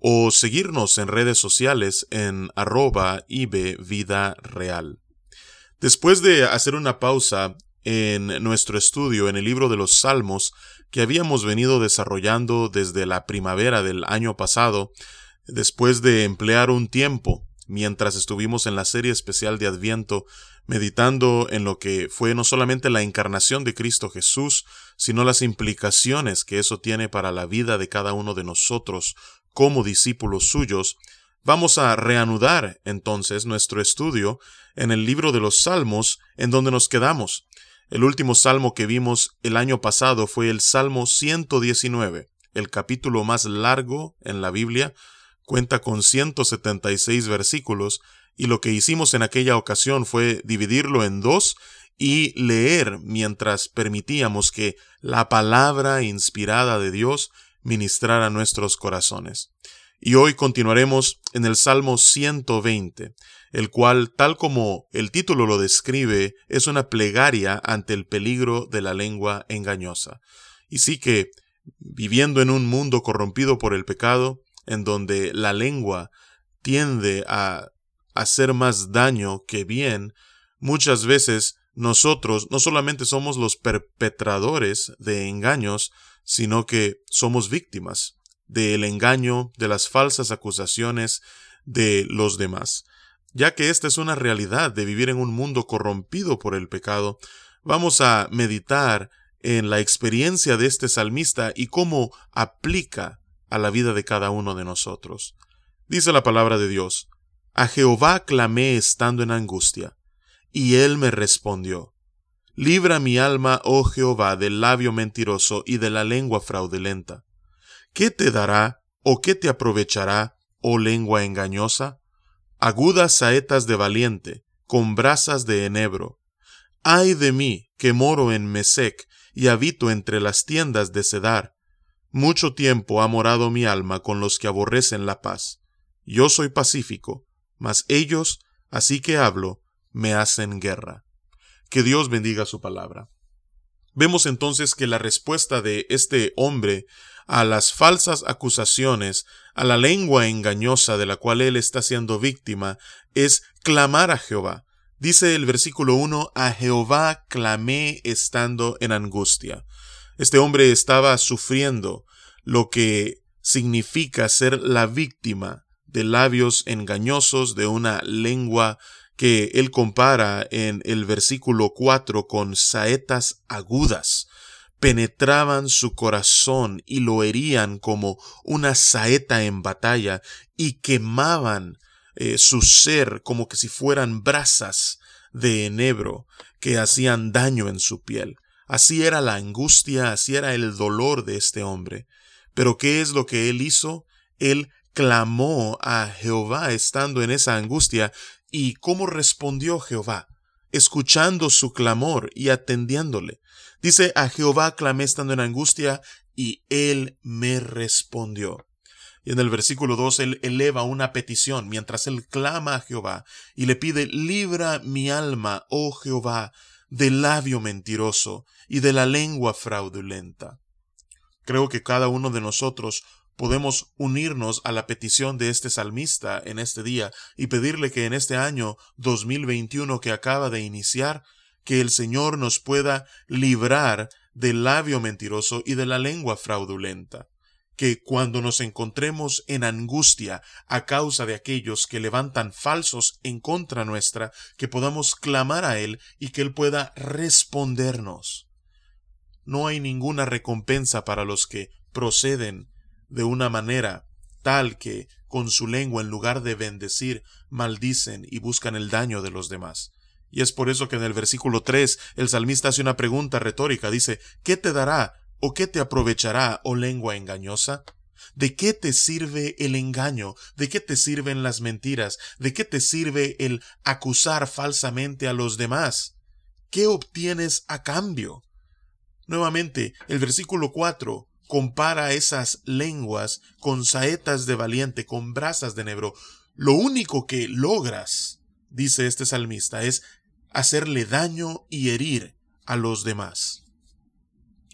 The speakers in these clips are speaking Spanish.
o seguirnos en redes sociales en arroba Vida Real. Después de hacer una pausa en nuestro estudio en el libro de los Salmos que habíamos venido desarrollando desde la primavera del año pasado, después de emplear un tiempo mientras estuvimos en la serie especial de Adviento, meditando en lo que fue no solamente la encarnación de Cristo Jesús, sino las implicaciones que eso tiene para la vida de cada uno de nosotros como discípulos suyos, vamos a reanudar entonces nuestro estudio en el libro de los Salmos, en donde nos quedamos. El último salmo que vimos el año pasado fue el Salmo 119, el capítulo más largo en la Biblia, cuenta con 176 versículos, y lo que hicimos en aquella ocasión fue dividirlo en dos y leer mientras permitíamos que la palabra inspirada de Dios ministrar nuestros corazones. Y hoy continuaremos en el Salmo 120, el cual, tal como el título lo describe, es una plegaria ante el peligro de la lengua engañosa. Y sí que, viviendo en un mundo corrompido por el pecado, en donde la lengua tiende a hacer más daño que bien, muchas veces nosotros no solamente somos los perpetradores de engaños, sino que somos víctimas del engaño, de las falsas acusaciones de los demás. Ya que esta es una realidad de vivir en un mundo corrompido por el pecado, vamos a meditar en la experiencia de este salmista y cómo aplica a la vida de cada uno de nosotros. Dice la palabra de Dios, A Jehová clamé estando en angustia, y él me respondió. Libra mi alma, oh Jehová, del labio mentiroso y de la lengua fraudulenta. ¿Qué te dará o qué te aprovechará, oh lengua engañosa? Agudas saetas de valiente, con brasas de enebro. Ay de mí, que moro en Mesec y habito entre las tiendas de Cedar. Mucho tiempo ha morado mi alma con los que aborrecen la paz. Yo soy pacífico, mas ellos, así que hablo, me hacen guerra. Que Dios bendiga su palabra. Vemos entonces que la respuesta de este hombre a las falsas acusaciones, a la lengua engañosa de la cual él está siendo víctima, es clamar a Jehová. Dice el versículo 1, a Jehová clamé estando en angustia. Este hombre estaba sufriendo lo que significa ser la víctima de labios engañosos, de una lengua que él compara en el versículo 4 con saetas agudas. Penetraban su corazón y lo herían como una saeta en batalla y quemaban eh, su ser como que si fueran brasas de enebro que hacían daño en su piel. Así era la angustia, así era el dolor de este hombre. Pero ¿qué es lo que él hizo? Él clamó a Jehová estando en esa angustia ¿Y cómo respondió Jehová? Escuchando su clamor y atendiéndole. Dice, a Jehová clamé estando en angustia, y él me respondió. Y en el versículo 2 él eleva una petición mientras él clama a Jehová y le pide, libra mi alma, oh Jehová, del labio mentiroso y de la lengua fraudulenta. Creo que cada uno de nosotros podemos unirnos a la petición de este salmista en este día y pedirle que en este año 2021 que acaba de iniciar, que el Señor nos pueda librar del labio mentiroso y de la lengua fraudulenta que cuando nos encontremos en angustia a causa de aquellos que levantan falsos en contra nuestra, que podamos clamar a Él y que Él pueda respondernos. No hay ninguna recompensa para los que proceden de una manera tal que con su lengua en lugar de bendecir, maldicen y buscan el daño de los demás. Y es por eso que en el versículo 3 el salmista hace una pregunta retórica, dice, ¿qué te dará o qué te aprovechará, oh lengua engañosa? ¿De qué te sirve el engaño? ¿De qué te sirven las mentiras? ¿De qué te sirve el acusar falsamente a los demás? ¿Qué obtienes a cambio? Nuevamente, el versículo 4 compara esas lenguas con saetas de valiente, con brasas de nebro. Lo único que logras, dice este salmista, es hacerle daño y herir a los demás.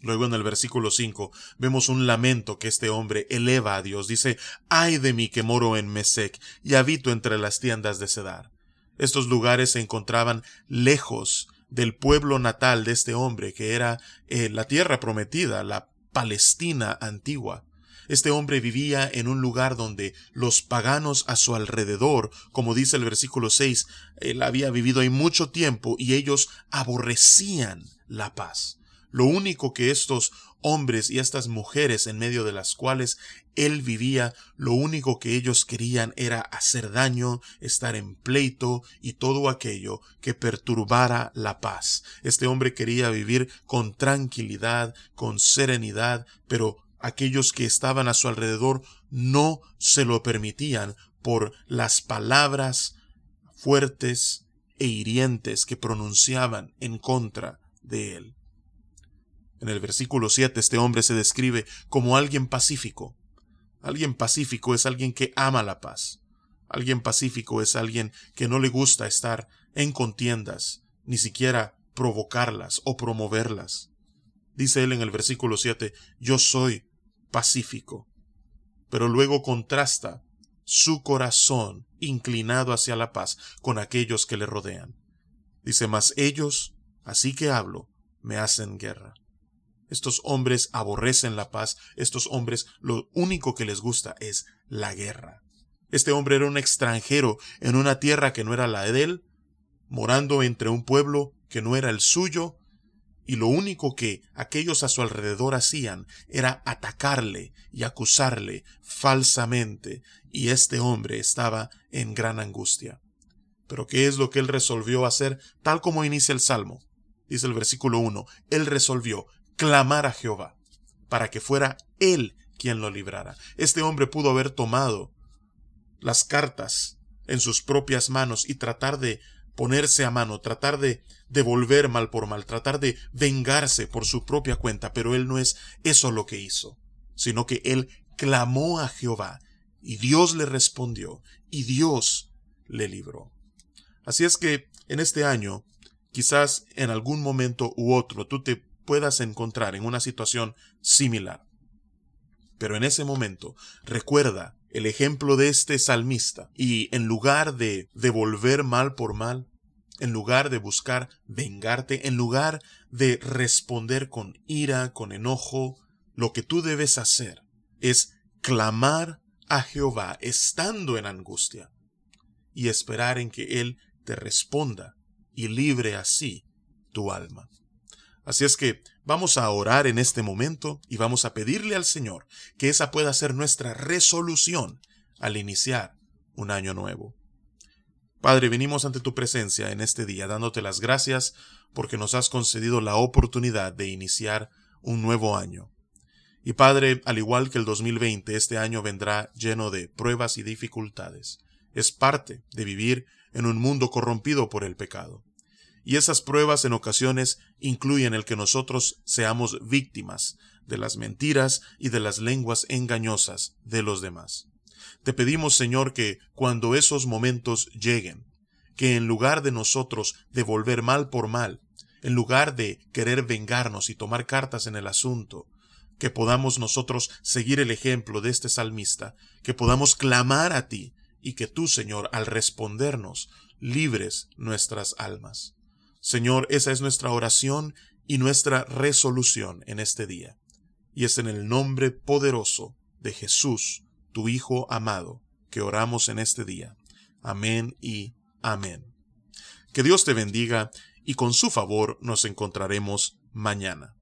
Luego en el versículo 5 vemos un lamento que este hombre eleva a Dios. Dice, ay de mí que moro en Mesec y habito entre las tiendas de Cedar. Estos lugares se encontraban lejos del pueblo natal de este hombre, que era eh, la tierra prometida, la Palestina antigua. Este hombre vivía en un lugar donde los paganos a su alrededor, como dice el versículo 6, él había vivido ahí mucho tiempo y ellos aborrecían la paz. Lo único que estos hombres y estas mujeres en medio de las cuales él vivía, lo único que ellos querían era hacer daño, estar en pleito y todo aquello que perturbara la paz. Este hombre quería vivir con tranquilidad, con serenidad, pero aquellos que estaban a su alrededor no se lo permitían por las palabras fuertes e hirientes que pronunciaban en contra de él. En el versículo 7 este hombre se describe como alguien pacífico. Alguien pacífico es alguien que ama la paz. Alguien pacífico es alguien que no le gusta estar en contiendas, ni siquiera provocarlas o promoverlas. Dice él en el versículo 7, yo soy pacífico. Pero luego contrasta su corazón inclinado hacia la paz con aquellos que le rodean. Dice, mas ellos, así que hablo, me hacen guerra. Estos hombres aborrecen la paz, estos hombres lo único que les gusta es la guerra. Este hombre era un extranjero en una tierra que no era la de él, morando entre un pueblo que no era el suyo, y lo único que aquellos a su alrededor hacían era atacarle y acusarle falsamente, y este hombre estaba en gran angustia. Pero ¿qué es lo que él resolvió hacer tal como inicia el Salmo? Dice el versículo 1, él resolvió clamar a Jehová, para que fuera él quien lo librara. Este hombre pudo haber tomado las cartas en sus propias manos y tratar de ponerse a mano, tratar de devolver mal por mal, tratar de vengarse por su propia cuenta, pero él no es eso lo que hizo, sino que él clamó a Jehová y Dios le respondió y Dios le libró. Así es que en este año, quizás en algún momento u otro, tú te puedas encontrar en una situación similar. Pero en ese momento, recuerda el ejemplo de este salmista y en lugar de devolver mal por mal, en lugar de buscar vengarte, en lugar de responder con ira, con enojo, lo que tú debes hacer es clamar a Jehová estando en angustia y esperar en que Él te responda y libre así tu alma. Así es que vamos a orar en este momento y vamos a pedirle al Señor que esa pueda ser nuestra resolución al iniciar un año nuevo. Padre, venimos ante tu presencia en este día dándote las gracias porque nos has concedido la oportunidad de iniciar un nuevo año. Y Padre, al igual que el 2020, este año vendrá lleno de pruebas y dificultades. Es parte de vivir en un mundo corrompido por el pecado y esas pruebas en ocasiones incluyen el que nosotros seamos víctimas de las mentiras y de las lenguas engañosas de los demás. Te pedimos, Señor, que cuando esos momentos lleguen, que en lugar de nosotros devolver mal por mal, en lugar de querer vengarnos y tomar cartas en el asunto, que podamos nosotros seguir el ejemplo de este salmista, que podamos clamar a ti y que tú, Señor, al respondernos, libres nuestras almas. Señor, esa es nuestra oración y nuestra resolución en este día. Y es en el nombre poderoso de Jesús, tu Hijo amado, que oramos en este día. Amén y amén. Que Dios te bendiga y con su favor nos encontraremos mañana.